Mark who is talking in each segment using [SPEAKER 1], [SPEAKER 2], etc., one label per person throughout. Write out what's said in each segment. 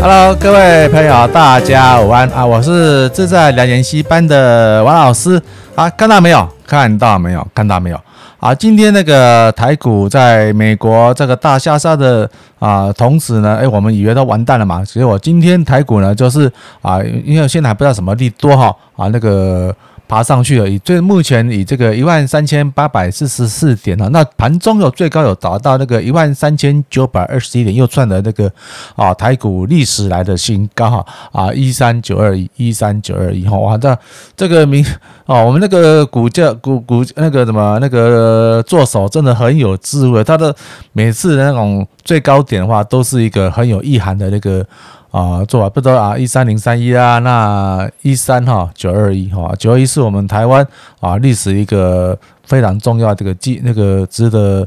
[SPEAKER 1] Hello，各位朋友，大家午安啊！我是自在两研习班的王老师啊，看到没有？看到没有？看到没有？啊，今天那个台股在美国这个大下杀的啊同时呢，哎，我们以为都完蛋了嘛，所以我今天台股呢就是啊，因为现在还不知道什么利多哈啊那个。爬上去了，以最目前以这个一万三千八百四十四点啊，那盘中有最高有达到那个一万三千九百二十一点，又创了那个啊台股历史来的新高哈啊一三九二一一三九二一哈哇这这个名哦，我们那个股价股股那个什么那个做手真的很有智慧，他的每次的那种最高点的话都是一个很有意涵的那个。啊，做啊，不知道啊，一三零三一啊，那一三哈九二一哈，九二一是我们台湾啊历史一个非常重要这个记那个值得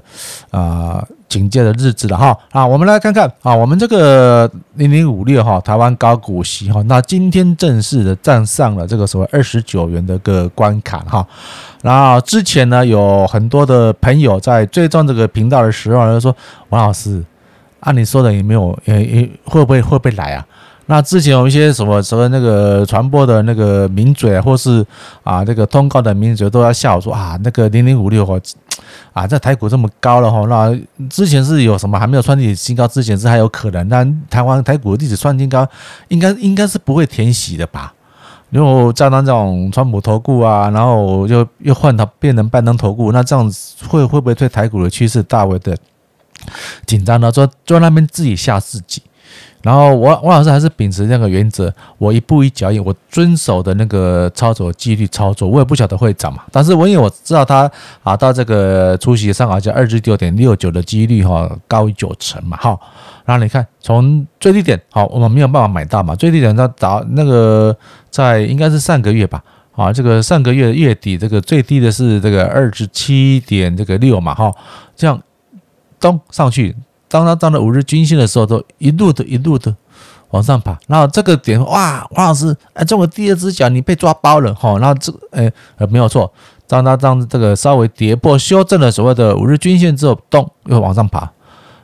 [SPEAKER 1] 啊警戒的日子了哈啊，我们来看看啊，我们这个零零五六哈台湾高股息哈，那今天正式的站上了这个所谓二十九元的个关卡哈，然后之前呢有很多的朋友在追踪这个频道的时候就说王老师。按、你说的也没有，也也会不会会不会来啊？那之前有一些什么什么那个传播的那个名嘴，或是啊这个通告的名嘴，都在笑说啊，那个零零五六哦，啊在台股这么高了哈，那之前是有什么还没有创历史新高之前是还有可能，那台湾台股的历史创新高，应该应该是不会填息的吧？如果加上这种川普投顾啊，然后又又换它变成拜登投顾，那这样子会会不会对台股的趋势大为的？紧张的，坐坐那边自己吓自己。然后我我老师还是秉持那个原则，我一步一脚印，我遵守的那个操作纪律操作。我也不晓得会涨嘛，但是我因为我知道它啊，到这个除息上好像二十九点六九的几率哈高于九成嘛，哈。然后你看从最低点好，我们没有办法买到嘛，最低点到达那个在应该是上个月吧，啊，这个上个月月底这个最低的是这个二十七点这个六嘛，哈，这样。咚上去，当它到了五日均线的时候，都一路的、一路的往上爬。然后这个点，哇，王老师，哎，中了第二只脚，你被抓包了哈。然后这，哎，没有错。当它当这个稍微跌破、修正了所谓的五日均线之后，咚，又往上爬。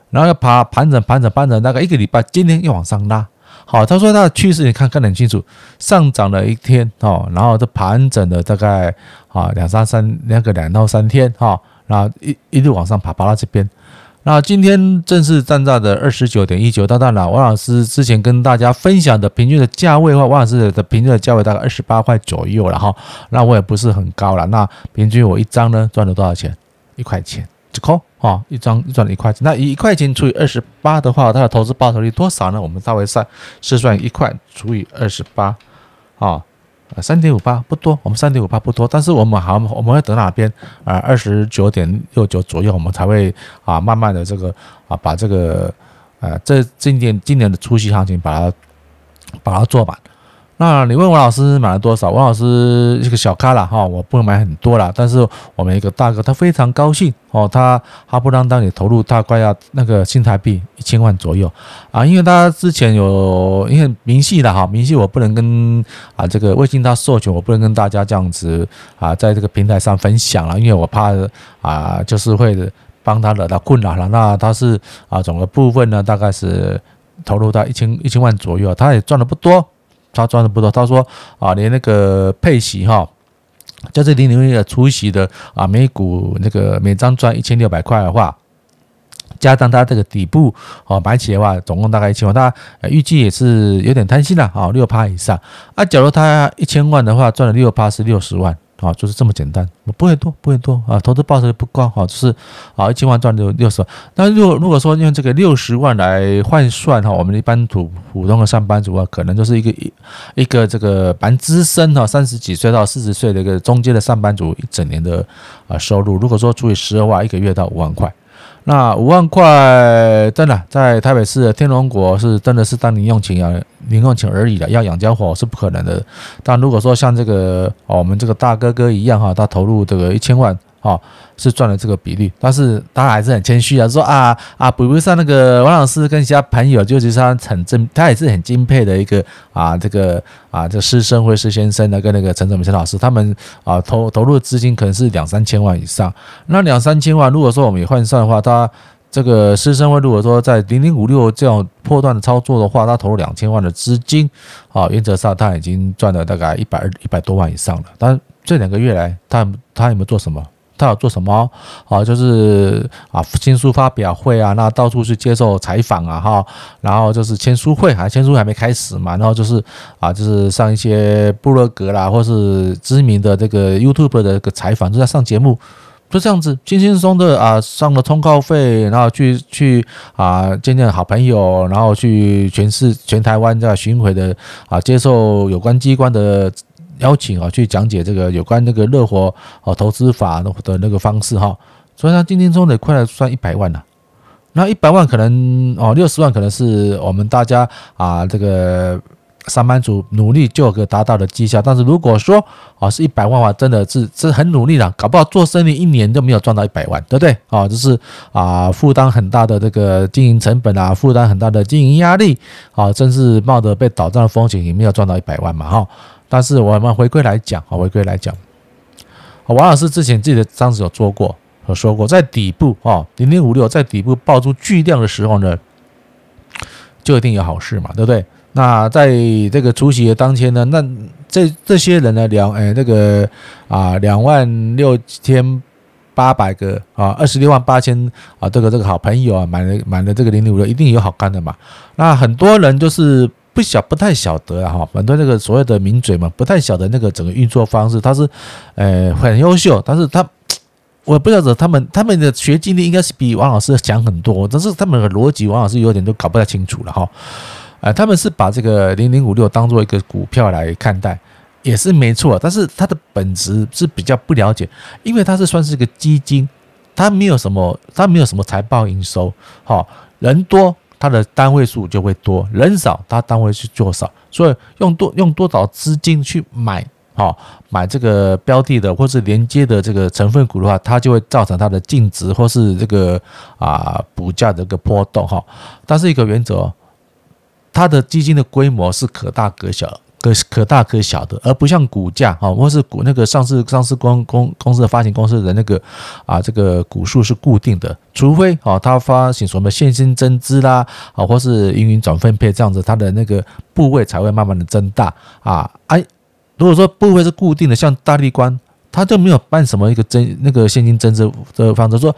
[SPEAKER 1] 然后要爬盘整、盘整、盘整，大概一个礼拜，今天又往上拉。好，他说他的趋势你看看得很清楚，上涨了一天哦，然后这盘整了大概啊两三三两个两到三天哈，然后一一路往上爬，爬到这边。那今天正式站在的二十九点一九，当然了，王老师之前跟大家分享的平均的价位的话，王老师的平均的价位大概二十八块左右了哈。那我也不是很高了，那平均我一张呢赚了多少钱？一块钱，就扣啊，一张赚了一块钱。那一块钱除以二十八的话，它的投资报酬率多少呢？我们稍微算，试算一块除以二十八啊。呃，三点五八不多，我们三点五八不多，但是我们好，我们要等哪边啊？二十九点六九左右，我们才会啊，慢慢的这个啊，把这个呃，这今年今年的初期行情把它把它做满。那你问王老师买了多少？王老师一个小咖了哈，我不能买很多了。但是我们一个大哥他非常高兴哦，他哈不啷当也投入大概要那个新台币一千万左右啊，因为他之前有因为明细的哈，明细我不能跟啊这个微信他授权，我不能跟大家这样子啊在这个平台上分享了，因为我怕啊就是会帮他惹到困扰了。那他是啊整个部分呢大概是投入到一千一千万左右，他也赚的不多。他赚的不多，他说啊，连那个配息哈，就是零零一的除息的啊，每股那个每张赚一千六百块的话，加上他这个底部哦买起的话，总共大概一千万，他预计也是有点贪心了啊，六趴以上啊，假如他一千万的话，赚了六趴是六十万。啊，就是这么简单，不会多，不会多啊，投资报酬不高，哈，就是啊，一千万赚六六十万。那如果如果说用这个六十万来换算哈，我们一般普普通的上班族啊，可能就是一个一一个这个蛮资深哈，三十几岁到四十岁的一个中间的上班族一整年的啊收入，如果说除以十二万，一个月到五万块。那五万块真的在台北市的天龙国是真的是当零用钱啊，零用钱而已的，要养家活是不可能的。但如果说像这个我们这个大哥哥一样哈，他投入这个一千万。哦，是赚了这个比例，但是他还是很谦虚啊，说啊啊，比不上那个王老师跟其他朋友，就是他很敬，他也是很敬佩的一个啊，这个啊，这师生会师先生呢，跟那个陈泽明陈老师，他们啊投投入的资金可能是两三千万以上。那两三千万，如果说我们也换算的话，他这个师生会如果说在零零五六这种破断的操作的话，他投入两千万的资金，啊，原则上他已经赚了大概一百二一百多万以上了。但这两个月来，他他有没有做什么？他有做什么？啊，就是啊，新书发表会啊，那到处去接受采访啊，哈，然后就是签书会，还签书会还没开始嘛，然后就是啊，就是上一些部落格啦，或是知名的这个 YouTube 的这个采访，就在上节目。就这样子，轻轻松松的啊，上了通告费，然后去去啊见见好朋友，然后去全市全台湾这样巡回的啊，接受有关机关的邀请啊，去讲解这个有关那个热火啊投资法的那个方式哈。所以他轻轻松的快了算一百万了，那一百万可能哦，六十万可能是我们大家啊这个。上班族努力就可达到的绩效，但是如果说啊是一百万的话，真的是是很努力了，搞不好做生意一年都没有赚到一百万，对不对？啊，就是啊负担很大的这个经营成本啊，负担很大的经营压力啊，真是冒着被倒账的风险也没有赚到一百万嘛哈。但是我们回归来讲啊，回归来讲，王老师之前自己的章子有做过，有说过，在底部啊零零五六在底部爆出巨量的时候呢，就一定有好事嘛，对不对？那在这个除夕的当天呢，那这这些人呢，两哎那个啊两万六千八百个啊二十六万八千啊这个这个好朋友啊买了买了这个零零五六，一定有好看的嘛。那很多人就是不晓不太晓得啊，哈，很多那个所谓的名嘴嘛，不太晓得那个整个运作方式，他是呃很优秀，但是他我不晓得他们他们的学经历应该是比王老师强很多，但是他们的逻辑王老师有点都搞不太清楚了哈。啊，他们是把这个零零五六当做一个股票来看待，也是没错。但是它的本质是比较不了解，因为它是算是一个基金，它没有什么，它没有什么财报营收。哈，人多它的单位数就会多，人少它单位数就少。所以用多用多少资金去买，好买这个标的的或是连接的这个成分股的话，它就会造成它的净值或是这个啊股价的一个波动哈。但是一个原则。它的基金的规模是可大可小，可可大可小的，而不像股价啊，或是股那个上市上市公公公司的发行公司的那个啊，这个股数是固定的，除非啊，它发行什么现金增资啦啊，或是营运转分配这样子，它的那个部位才会慢慢的增大啊。哎，如果说部位是固定的，像大立光。他就没有办什么一个增那个现金增值的方式，说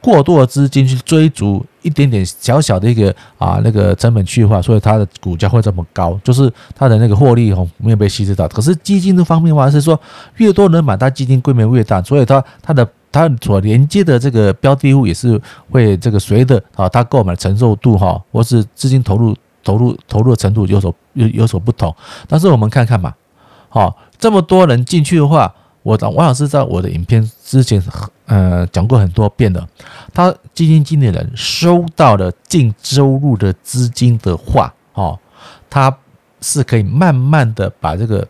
[SPEAKER 1] 过多的资金去追逐一点点小小的一个啊那个成本去化，所以它的股价会这么高，就是它的那个获利哦没有被稀释到。可是基金的方面的话是说，越多人买，它基金规模越大，所以它它的它所连接的这个标的物也是会这个随着啊它购买承受度哈，或是资金投入投入投入的程度有所有有所不同。但是我们看看嘛，好这么多人进去的话。我王老师在我的影片之前，呃，讲过很多遍了。他基金经理人收到了净收入的资金的话，哦，他是可以慢慢的把这个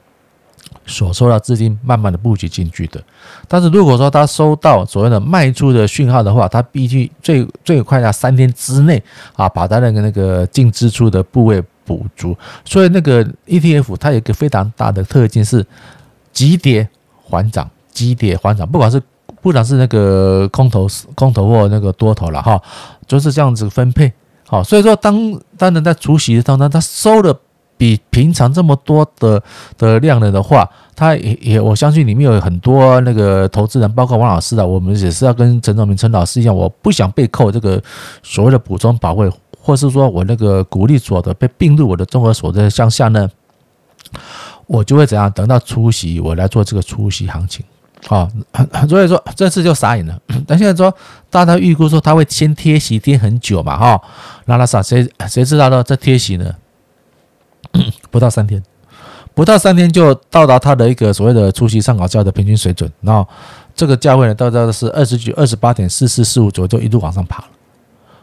[SPEAKER 1] 所收到资金慢慢的布局进去的。但是如果说他收到所谓的卖出的讯号的话，他必须最最快在三天之内啊，把他那个那个净支出的部位补足。所以那个 ETF 它有一个非常大的特性是急跌。缓涨，急跌缓涨，不管是不管是那个空头空头或那个多头了哈，就是这样子分配。好，所以说当当人在除息的当中，他收了比平常这么多的的量了的话，他也也我相信里面有很多那个投资人，包括王老师的，我们也是要跟陈宗明陈老师一样，我不想被扣这个所谓的补充保费，或是说我那个鼓励所得被并入我的综合所得项下呢。我就会怎样？等到除息，我来做这个除息行情，啊，所以说这次就傻眼了。但现在说，大家预估说他会先贴息贴很久嘛，哈，那他傻谁谁知道呢？这贴息呢，不到三天，不到三天就到达他的一个所谓的初息参考价的平均水准，然后这个价位呢，到达的是二十九二十八点四四四五左右，就一路往上爬了。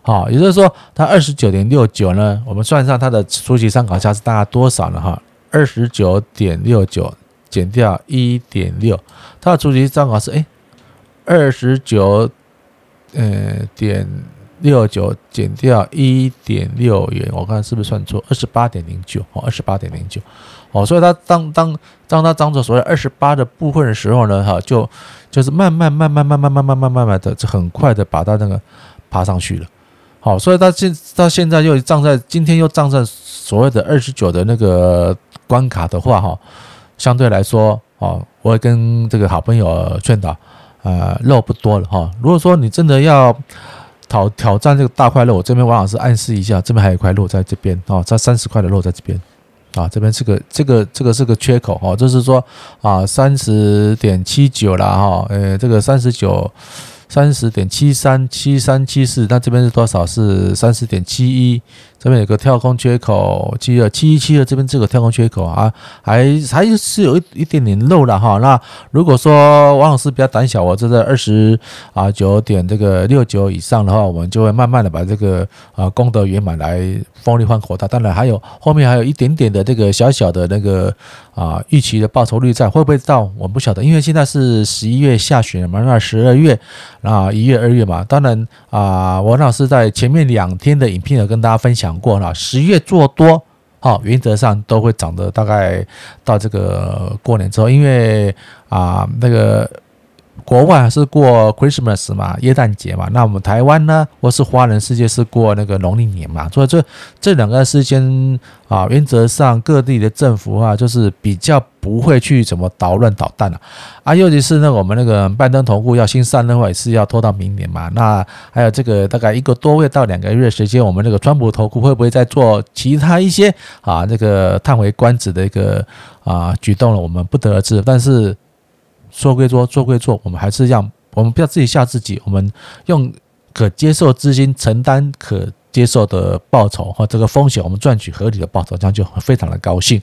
[SPEAKER 1] 好，也就是说，它二十九点六九呢，我们算上它的初息参考价是大概多少呢？哈。二十九点六九减掉一点六，它的除息参考是哎，二十九呃点六九减掉一点六元，我看是不是算错？二十八点零九哦，二十八点零九哦，所以它当当当它当做所谓二十八的部分的时候呢，哈，就就是慢慢慢慢慢慢慢慢慢慢慢的，很快的把它那个爬上去了。好，所以到现到现在又站在今天又站在所谓的二十九的那个关卡的话，哈，相对来说，哦，我会跟这个好朋友劝导，呃，肉不多了哈。如果说你真的要挑挑战这个大块肉，我这边王老师暗示一下，这边还有一块肉在这边哦，这三十块的肉在这边啊，这边是个这个这个是个缺口哦，就是说啊，三十点七九了哈，呃，这个三十九。三十点七三七三七四，那这边是多少？是三十点七一。这边有个跳空缺口，七二七一七二，这边这个跳空缺口啊，还还是有一一点点漏了哈。那如果说王老师比较胆小，我这在二十啊九点这个六九以上的话，我们就会慢慢的把这个啊功德圆满来丰利换口袋。当然还有后面还有一点点的这个小小的那个啊预期的报酬率在，会不会到我不晓得，因为现在是十一月下旬嘛，那十二月啊一月二月嘛，当然啊王老师在前面两天的影片有跟大家分享。过了，十月做多，好，原则上都会涨的。大概到这个过年之后，因为啊，那个。国外是过 Christmas 嘛，耶诞节嘛，那我们台湾呢，或是华人世界是过那个农历年嘛，所以这这两个时间啊，原则上各地的政府啊，就是比较不会去怎么捣乱捣蛋了啊，尤其是那个我们那个拜登投顾要新上任的话，也是要拖到明年嘛，那还有这个大概一个多月到两个月时间，我们那个川普投顾会不会再做其他一些啊这个叹为观止的一个啊举动了，我们不得而知，但是。说归说，做归做，我们还是要我们不要自己吓自己，我们用可接受资金承担可接受的报酬和这个风险，我们赚取合理的报酬，这样就非常的高兴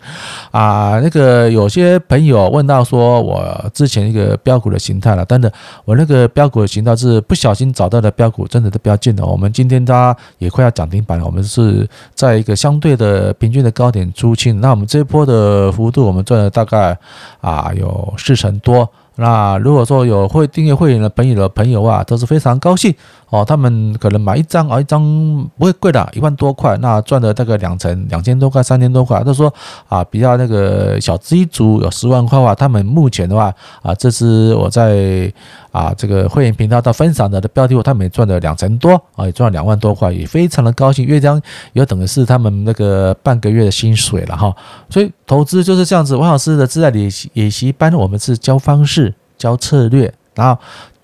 [SPEAKER 1] 啊。那个有些朋友问到说，我之前一个标股的形态了，真的，我那个标股的形态是不小心找到的标股，真的都标进了。我们今天它也快要涨停板了，我们是在一个相对的平均的高点出清，那我们这一波的幅度，我们赚了大概啊有四成多。那如果说有会订阅会员的朋友的朋友啊，都是非常高兴哦。他们可能买一张啊，一张不会贵的，一万多块，那赚的大概两成，两千多块，三千多块。他说啊，比较那个小资一族有十万块的话，他们目前的话啊，这是我在啊这个会员频道到分享的的标的，他们也赚了两成多啊，也赚了两万多块，也非常的高兴。因为这样有等于是他们那个半个月的薪水了哈。所以投资就是这样子。王老师的自在理理习班，我们是教方式。教策略，然后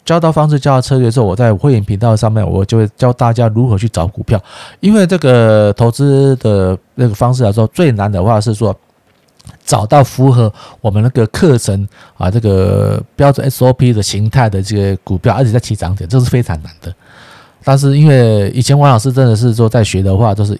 [SPEAKER 1] 教到方式，教到策略之后，我在会员频道上面，我就会教大家如何去找股票。因为这个投资的那个方式来说，最难的话是说找到符合我们那个课程啊这个标准 SOP 的形态的这个股票，而且在起涨点，这是非常难的。但是因为以前王老师真的是说在学的话，都是。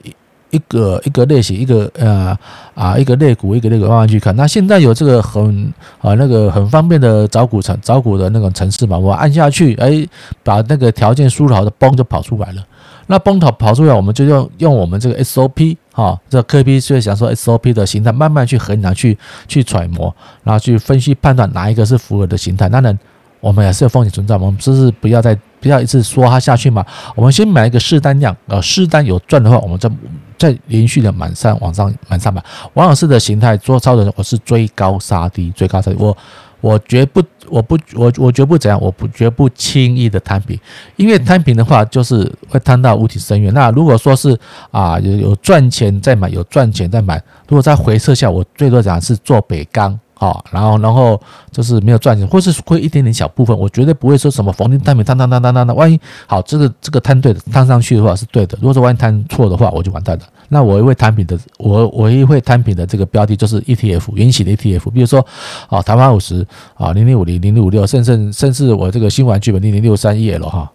[SPEAKER 1] 一个一个类型，一个呃啊，一个类股，一个类股慢慢去看。那现在有这个很啊那个很方便的找股城找股的那种程式嘛，我按下去，哎，把那个条件输入好的嘣就跑出来了。那崩头跑出来，我们就用用我们这个 SOP 哈，这 KP 所以想说 SOP 的形态，慢慢去衡量，去去揣摩，然后去分析判断哪一个是符合的形态。当然，我们也是有风险存在，我们只是不要再不要一直说它下去嘛。我们先买一个试单量，呃，试单有赚的话，我们再。再连续的满上往上满上吧，王老师的形态做操作，我是追高杀低，追高杀低。我我绝不，我不，我我绝不怎样，我不绝不轻易的摊平，因为摊平的话就是会摊到无底深渊。那如果说是啊有有赚钱再买，有赚钱再买，如果在回撤下，我最多讲是做北钢。好，然后，然后就是没有赚钱，或是亏一点点小部分，我绝对不会说什么逢低摊平，摊摊摊摊摊的。万一好，这个这个摊对的，摊上去的话是对的。如果说万一摊错的话，我就完蛋了。那我一会摊平的，我我一会摊平的这个标的就是 ETF 原型的 ETF，比如说啊，台湾五十啊，零零五零零零五六，甚至甚至我这个新玩具本零零六三 EL 哈，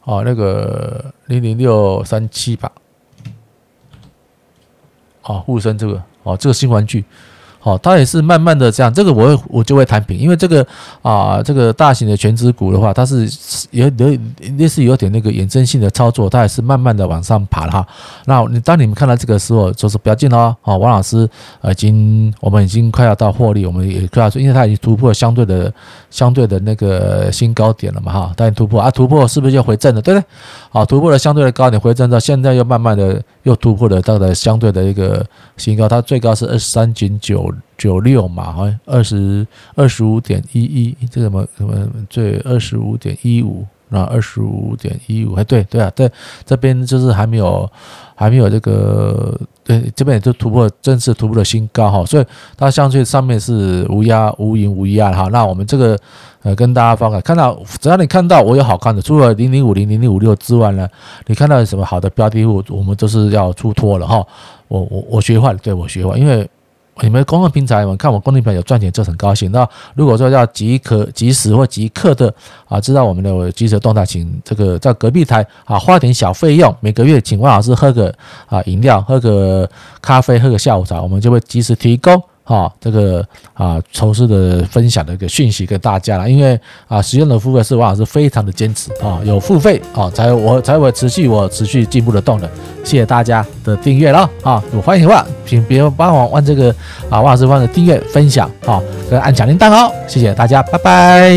[SPEAKER 1] 好，那个零零六三七吧。好，沪深这个，哦，这个新玩具，好，它也是慢慢的这样，这个我会我就会弹平，因为这个啊，这个大型的权值股的话，它是有有类似有点那个衍生性的操作，它也是慢慢的往上爬了哈。那你当你们看到这个时候，就是不要进了哦。王老师已经我们已经快要到获利，我们也快要说，因为它已经突破相对的相对的那个新高点了嘛哈，当然突破啊，突破是不是就回正了？对不对？好，突破了相对的高点回正到现在又慢慢的。又突破了它的相对的一个新高，它最高是二十三点九九六嘛，好像二十二十五点一一，这什么什么最二十五点一五，那二十五点一五，哎，对对啊，对，这边就是还没有还没有这个，对，这边也就突破正式突破了新高哈，所以它相对上面是无压无盈无压哈，那我们这个呃跟大家分享，看到只要你看到我有好看的，除了零零五零零零五六之外呢，你看到有什么好的标的物，我们都是要出脱了哈，我我我学坏了，对我学坏，因为。你们公众平台，我们看我公众平台有赚钱就很高兴。那如果说要即刻即时或即刻的啊，知道我们的即时动态，请这个在隔壁台啊花点小费用，每个月请万老师喝个啊饮料，喝个咖啡，喝个下午茶，我们就会及时提供。啊，这个啊，筹资的分享的一个讯息给大家了，因为啊，使用的付费是王老师非常的坚持啊，有付费啊，才我才会持续我持续进步的动能。谢谢大家的订阅了啊，有欢迎的话，请别帮我按这个啊，王老师帮的订阅分享啊，跟按小铃铛哦，谢谢大家，拜拜。